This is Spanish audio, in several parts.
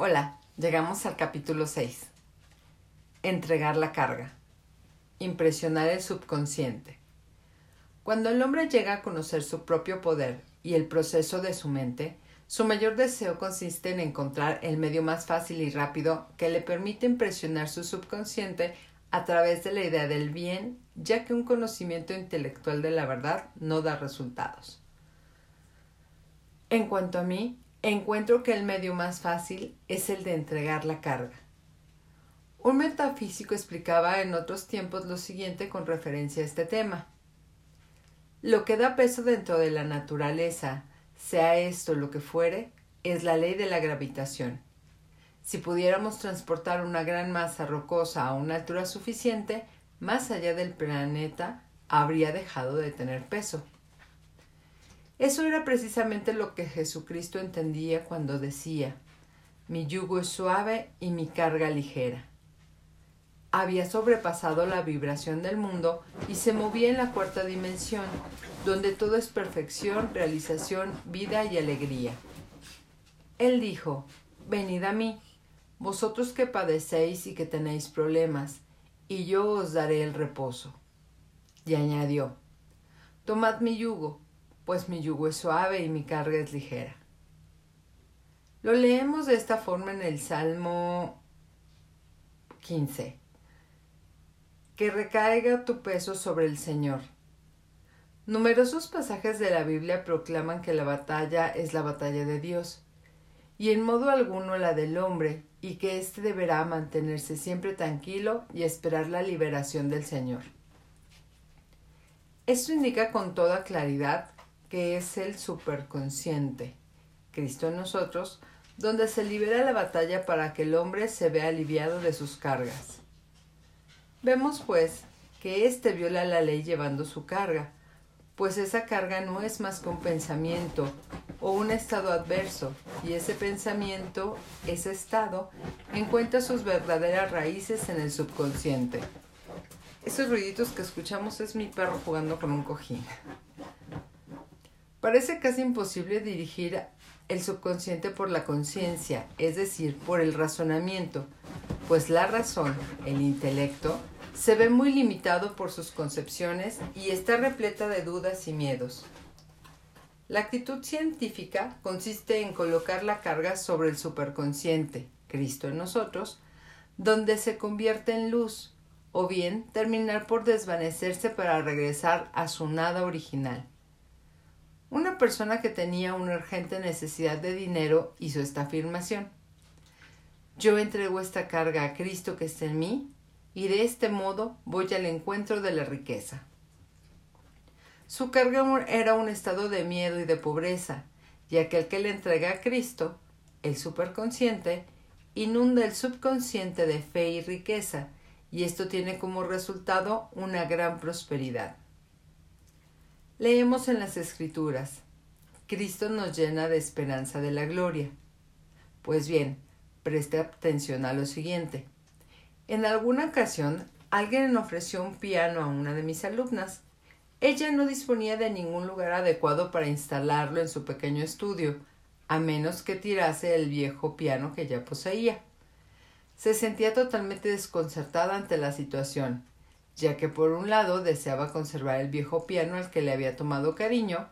Hola, llegamos al capítulo 6. Entregar la carga. Impresionar el subconsciente. Cuando el hombre llega a conocer su propio poder y el proceso de su mente, su mayor deseo consiste en encontrar el medio más fácil y rápido que le permite impresionar su subconsciente a través de la idea del bien, ya que un conocimiento intelectual de la verdad no da resultados. En cuanto a mí, encuentro que el medio más fácil es el de entregar la carga. Un metafísico explicaba en otros tiempos lo siguiente con referencia a este tema. Lo que da peso dentro de la naturaleza, sea esto lo que fuere, es la ley de la gravitación. Si pudiéramos transportar una gran masa rocosa a una altura suficiente, más allá del planeta, habría dejado de tener peso. Eso era precisamente lo que Jesucristo entendía cuando decía, mi yugo es suave y mi carga ligera. Había sobrepasado la vibración del mundo y se movía en la cuarta dimensión, donde todo es perfección, realización, vida y alegría. Él dijo, Venid a mí, vosotros que padecéis y que tenéis problemas, y yo os daré el reposo. Y añadió, Tomad mi yugo, pues mi yugo es suave y mi carga es ligera. Lo leemos de esta forma en el Salmo 15. Que recaiga tu peso sobre el Señor. Numerosos pasajes de la Biblia proclaman que la batalla es la batalla de Dios, y en modo alguno la del hombre, y que éste deberá mantenerse siempre tranquilo y esperar la liberación del Señor. Esto indica con toda claridad que es el superconsciente, Cristo en nosotros, donde se libera la batalla para que el hombre se vea aliviado de sus cargas. Vemos, pues, que éste viola la ley llevando su carga, pues esa carga no es más que un pensamiento o un estado adverso, y ese pensamiento, ese estado, encuentra sus verdaderas raíces en el subconsciente. Esos ruiditos que escuchamos es mi perro jugando con un cojín. Parece casi imposible dirigir el subconsciente por la conciencia, es decir, por el razonamiento, pues la razón, el intelecto, se ve muy limitado por sus concepciones y está repleta de dudas y miedos. La actitud científica consiste en colocar la carga sobre el superconsciente, Cristo en nosotros, donde se convierte en luz, o bien terminar por desvanecerse para regresar a su nada original. Una persona que tenía una urgente necesidad de dinero hizo esta afirmación. Yo entrego esta carga a Cristo que está en mí y de este modo voy al encuentro de la riqueza. Su carga era un estado de miedo y de pobreza, y aquel que le entrega a Cristo, el superconsciente, inunda el subconsciente de fe y riqueza, y esto tiene como resultado una gran prosperidad. Leemos en las Escrituras, Cristo nos llena de esperanza de la gloria. Pues bien, preste atención a lo siguiente. En alguna ocasión, alguien ofreció un piano a una de mis alumnas. Ella no disponía de ningún lugar adecuado para instalarlo en su pequeño estudio, a menos que tirase el viejo piano que ya poseía. Se sentía totalmente desconcertada ante la situación, ya que por un lado deseaba conservar el viejo piano al que le había tomado cariño,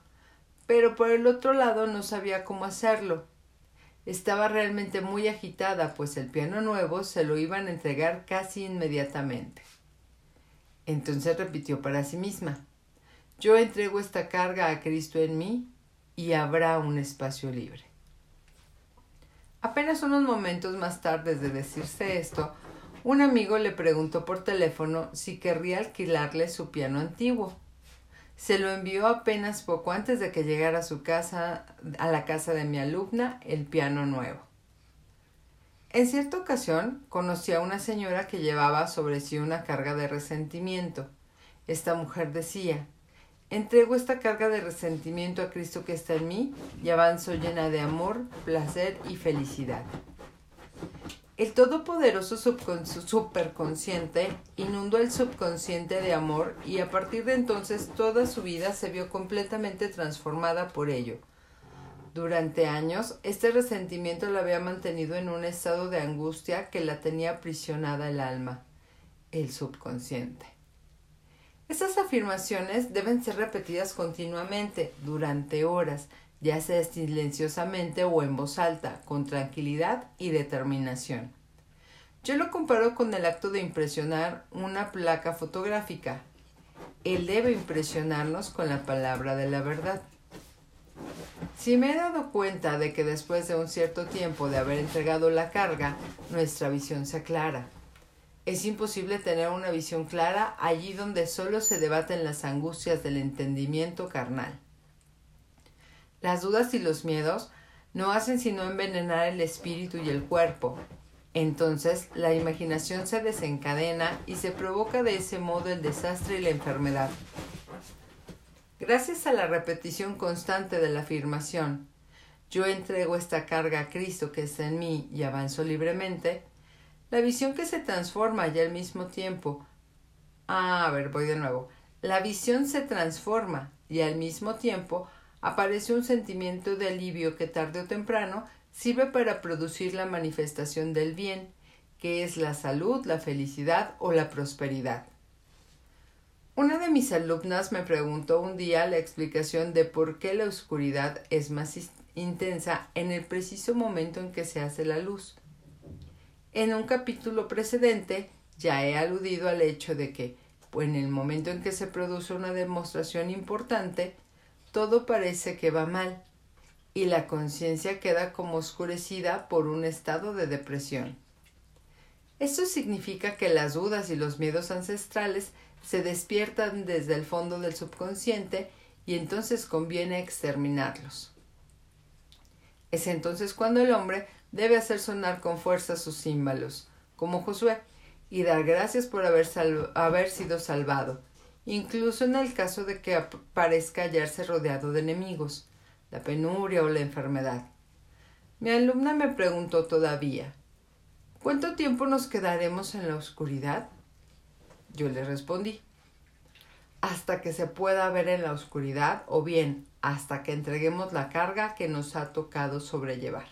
pero por el otro lado no sabía cómo hacerlo. Estaba realmente muy agitada, pues el piano nuevo se lo iban a entregar casi inmediatamente. Entonces repitió para sí misma Yo entrego esta carga a Cristo en mí y habrá un espacio libre. Apenas unos momentos más tarde de decirse esto, un amigo le preguntó por teléfono si querría alquilarle su piano antiguo. Se lo envió apenas poco antes de que llegara a su casa, a la casa de mi alumna, el piano nuevo. En cierta ocasión conocí a una señora que llevaba sobre sí una carga de resentimiento. Esta mujer decía Entrego esta carga de resentimiento a Cristo que está en mí y avanzo llena de amor, placer y felicidad. El todopoderoso superconsciente inundó el subconsciente de amor y a partir de entonces toda su vida se vio completamente transformada por ello. Durante años, este resentimiento la había mantenido en un estado de angustia que la tenía aprisionada el alma, el subconsciente. Estas afirmaciones deben ser repetidas continuamente, durante horas, ya sea silenciosamente o en voz alta, con tranquilidad y determinación. Yo lo comparo con el acto de impresionar una placa fotográfica. Él debe impresionarnos con la palabra de la verdad. Si me he dado cuenta de que después de un cierto tiempo de haber entregado la carga, nuestra visión se aclara. Es imposible tener una visión clara allí donde solo se debaten las angustias del entendimiento carnal. Las dudas y los miedos no hacen sino envenenar el espíritu y el cuerpo. Entonces la imaginación se desencadena y se provoca de ese modo el desastre y la enfermedad. Gracias a la repetición constante de la afirmación, yo entrego esta carga a Cristo que está en mí y avanzo libremente, la visión que se transforma y al mismo tiempo. Ah, a ver, voy de nuevo. La visión se transforma y al mismo tiempo aparece un sentimiento de alivio que tarde o temprano sirve para producir la manifestación del bien, que es la salud, la felicidad o la prosperidad. Una de mis alumnas me preguntó un día la explicación de por qué la oscuridad es más intensa en el preciso momento en que se hace la luz. En un capítulo precedente ya he aludido al hecho de que, en el momento en que se produce una demostración importante, todo parece que va mal y la conciencia queda como oscurecida por un estado de depresión. Esto significa que las dudas y los miedos ancestrales se despiertan desde el fondo del subconsciente y entonces conviene exterminarlos. Es entonces cuando el hombre debe hacer sonar con fuerza sus címbalos, como Josué, y dar gracias por haber, haber sido salvado, incluso en el caso de que parezca hallarse rodeado de enemigos, la penuria o la enfermedad. Mi alumna me preguntó todavía ¿Cuánto tiempo nos quedaremos en la oscuridad? Yo le respondí, hasta que se pueda ver en la oscuridad o bien hasta que entreguemos la carga que nos ha tocado sobrellevar.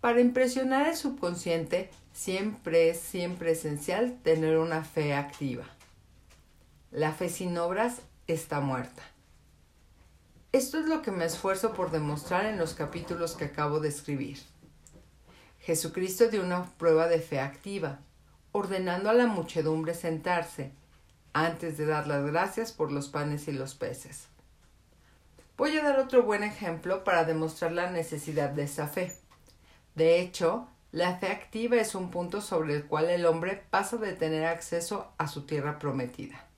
Para impresionar el subconsciente siempre es siempre esencial tener una fe activa. La fe sin obras está muerta. Esto es lo que me esfuerzo por demostrar en los capítulos que acabo de escribir. Jesucristo dio una prueba de fe activa, ordenando a la muchedumbre sentarse, antes de dar las gracias por los panes y los peces. Voy a dar otro buen ejemplo para demostrar la necesidad de esa fe. De hecho, la fe activa es un punto sobre el cual el hombre pasa de tener acceso a su tierra prometida.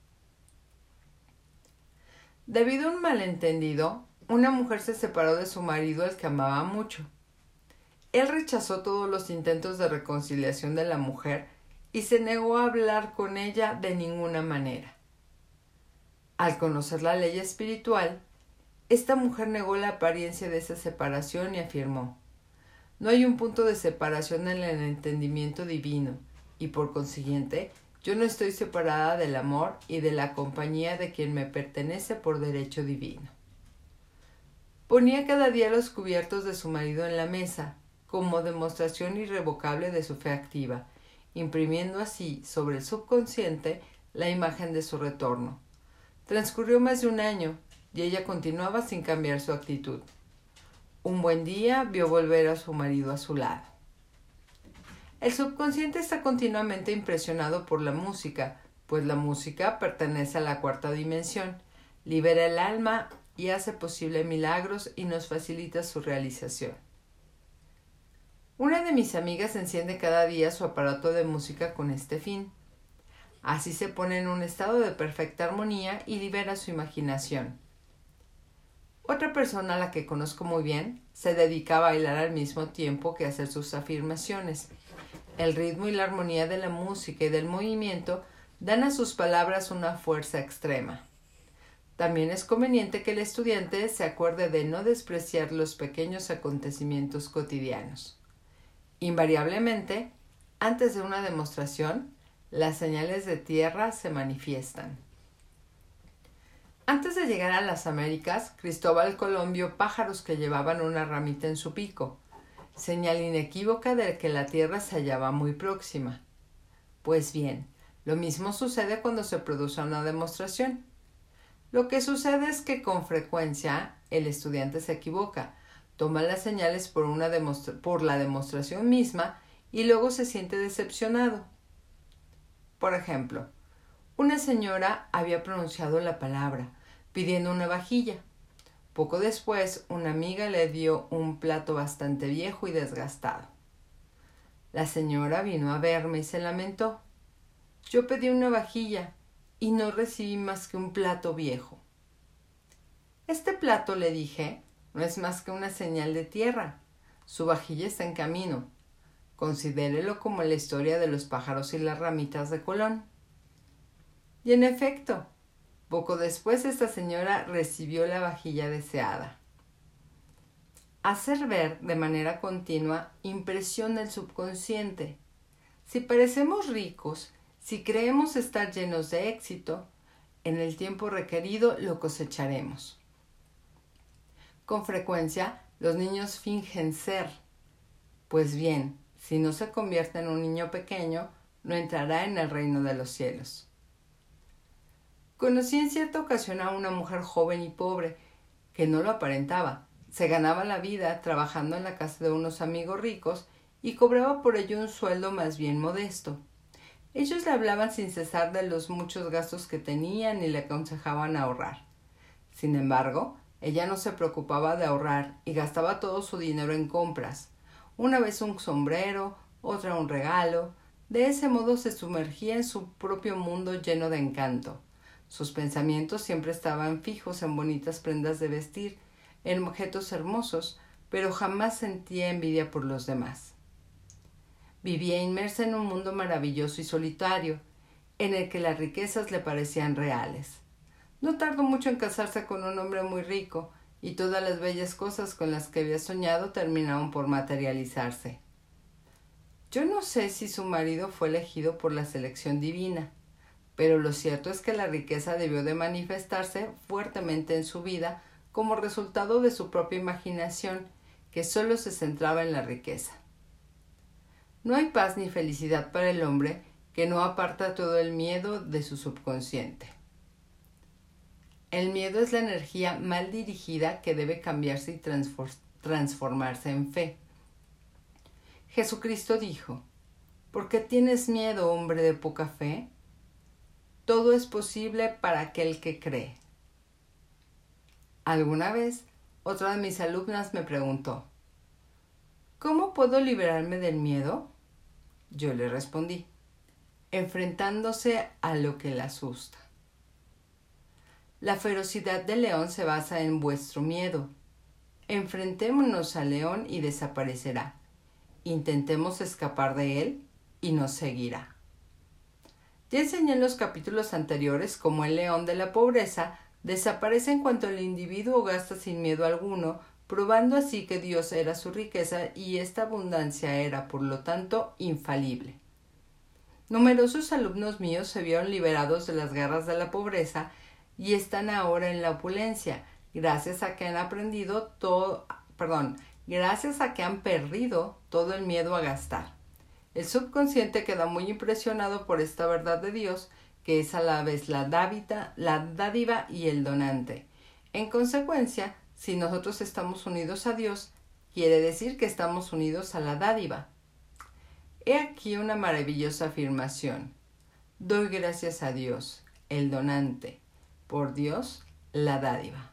Debido a un malentendido, una mujer se separó de su marido al que amaba mucho. Él rechazó todos los intentos de reconciliación de la mujer y se negó a hablar con ella de ninguna manera. Al conocer la ley espiritual, esta mujer negó la apariencia de esa separación y afirmó No hay un punto de separación en el entendimiento divino, y por consiguiente yo no estoy separada del amor y de la compañía de quien me pertenece por derecho divino. Ponía cada día los cubiertos de su marido en la mesa, como demostración irrevocable de su fe activa, imprimiendo así sobre el subconsciente la imagen de su retorno. Transcurrió más de un año y ella continuaba sin cambiar su actitud. Un buen día vio volver a su marido a su lado. El subconsciente está continuamente impresionado por la música, pues la música pertenece a la cuarta dimensión, libera el alma y hace posible milagros y nos facilita su realización. Una de mis amigas enciende cada día su aparato de música con este fin. Así se pone en un estado de perfecta armonía y libera su imaginación. Otra persona a la que conozco muy bien se dedica a bailar al mismo tiempo que a hacer sus afirmaciones. El ritmo y la armonía de la música y del movimiento dan a sus palabras una fuerza extrema. También es conveniente que el estudiante se acuerde de no despreciar los pequeños acontecimientos cotidianos. Invariablemente, antes de una demostración, las señales de tierra se manifiestan. Antes de llegar a las Américas, Cristóbal Colón vio pájaros que llevaban una ramita en su pico, señal inequívoca de que la Tierra se hallaba muy próxima. Pues bien, lo mismo sucede cuando se produce una demostración. Lo que sucede es que con frecuencia el estudiante se equivoca, toma las señales por, por la demostración misma y luego se siente decepcionado. Por ejemplo, una señora había pronunciado la palabra, pidiendo una vajilla. Poco después, una amiga le dio un plato bastante viejo y desgastado. La señora vino a verme y se lamentó. Yo pedí una vajilla y no recibí más que un plato viejo. Este plato, le dije, no es más que una señal de tierra. Su vajilla está en camino. Considérelo como la historia de los pájaros y las ramitas de Colón. Y en efecto, poco después esta señora recibió la vajilla deseada. Hacer ver de manera continua impresiona el subconsciente. Si parecemos ricos, si creemos estar llenos de éxito, en el tiempo requerido lo cosecharemos. Con frecuencia, los niños fingen ser. Pues bien, si no se convierte en un niño pequeño, no entrará en el reino de los cielos. Conocí en cierta ocasión a una mujer joven y pobre, que no lo aparentaba. Se ganaba la vida trabajando en la casa de unos amigos ricos y cobraba por ello un sueldo más bien modesto. Ellos le hablaban sin cesar de los muchos gastos que tenían y le aconsejaban ahorrar. Sin embargo, ella no se preocupaba de ahorrar y gastaba todo su dinero en compras. Una vez un sombrero, otra un regalo. De ese modo se sumergía en su propio mundo lleno de encanto. Sus pensamientos siempre estaban fijos en bonitas prendas de vestir, en objetos hermosos, pero jamás sentía envidia por los demás. Vivía inmersa en un mundo maravilloso y solitario, en el que las riquezas le parecían reales. No tardó mucho en casarse con un hombre muy rico, y todas las bellas cosas con las que había soñado terminaron por materializarse. Yo no sé si su marido fue elegido por la selección divina, pero lo cierto es que la riqueza debió de manifestarse fuertemente en su vida como resultado de su propia imaginación, que sólo se centraba en la riqueza. No hay paz ni felicidad para el hombre que no aparta todo el miedo de su subconsciente. El miedo es la energía mal dirigida que debe cambiarse y transformarse en fe. Jesucristo dijo, ¿Por qué tienes miedo, hombre de poca fe? Todo es posible para aquel que cree. Alguna vez, otra de mis alumnas me preguntó, ¿Cómo puedo liberarme del miedo? Yo le respondí, enfrentándose a lo que le asusta. La ferocidad del león se basa en vuestro miedo. Enfrentémonos al león y desaparecerá. Intentemos escapar de él y nos seguirá. Ya enseñé en los capítulos anteriores cómo el león de la pobreza desaparece en cuanto el individuo gasta sin miedo alguno, probando así que Dios era su riqueza y esta abundancia era, por lo tanto, infalible. Numerosos alumnos míos se vieron liberados de las garras de la pobreza y están ahora en la opulencia, gracias a que han aprendido todo, perdón, gracias a que han perdido todo el miedo a gastar. El subconsciente queda muy impresionado por esta verdad de Dios, que es a la vez la, la dádiva y el donante. En consecuencia, si nosotros estamos unidos a Dios, quiere decir que estamos unidos a la dádiva. He aquí una maravillosa afirmación. Doy gracias a Dios, el donante, por Dios, la dádiva.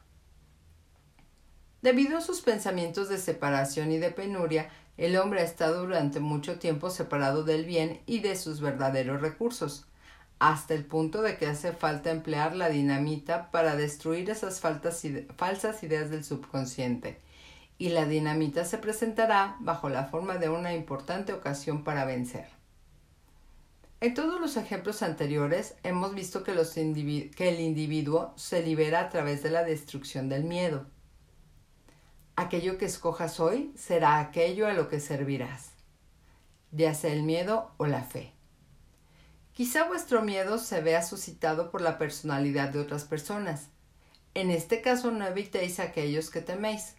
Debido a sus pensamientos de separación y de penuria, el hombre ha estado durante mucho tiempo separado del bien y de sus verdaderos recursos, hasta el punto de que hace falta emplear la dinamita para destruir esas falsas ideas del subconsciente, y la dinamita se presentará bajo la forma de una importante ocasión para vencer. En todos los ejemplos anteriores hemos visto que, el individuo se libera a través de la destrucción del miedo. Aquello que escojas hoy será aquello a lo que servirás, ya sea el miedo o la fe. Quizá vuestro miedo se vea suscitado por la personalidad de otras personas. En este caso no evitéis aquellos que teméis.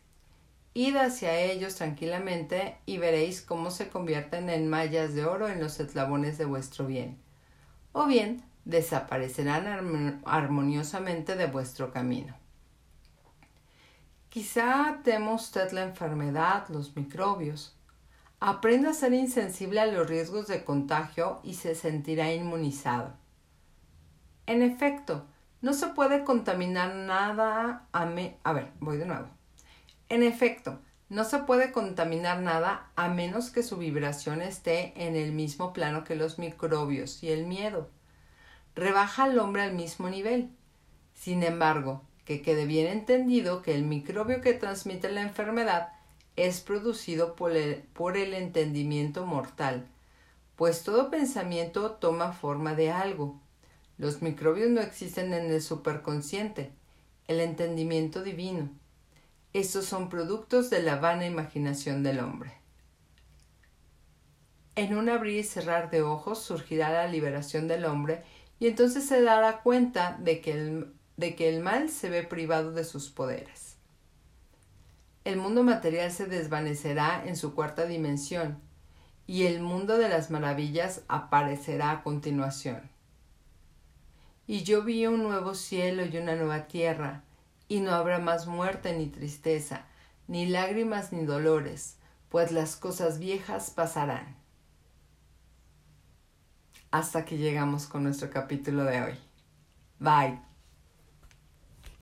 Id hacia ellos tranquilamente y veréis cómo se convierten en mallas de oro en los eslabones de vuestro bien. O bien desaparecerán armoniosamente de vuestro camino. Quizá teme usted la enfermedad, los microbios. Aprenda a ser insensible a los riesgos de contagio y se sentirá inmunizado. En efecto, no se puede contaminar nada a me a ver, voy de nuevo. En efecto, no se puede contaminar nada a menos que su vibración esté en el mismo plano que los microbios y el miedo. Rebaja al hombre al mismo nivel. Sin embargo, que quede bien entendido que el microbio que transmite la enfermedad es producido por el, por el entendimiento mortal, pues todo pensamiento toma forma de algo, los microbios no existen en el superconsciente, el entendimiento divino. Estos son productos de la vana imaginación del hombre. En un abrir y cerrar de ojos surgirá la liberación del hombre y entonces se dará cuenta de que el, de que el mal se ve privado de sus poderes. El mundo material se desvanecerá en su cuarta dimensión y el mundo de las maravillas aparecerá a continuación. Y yo vi un nuevo cielo y una nueva tierra, y no habrá más muerte ni tristeza, ni lágrimas ni dolores, pues las cosas viejas pasarán. Hasta que llegamos con nuestro capítulo de hoy. Bye.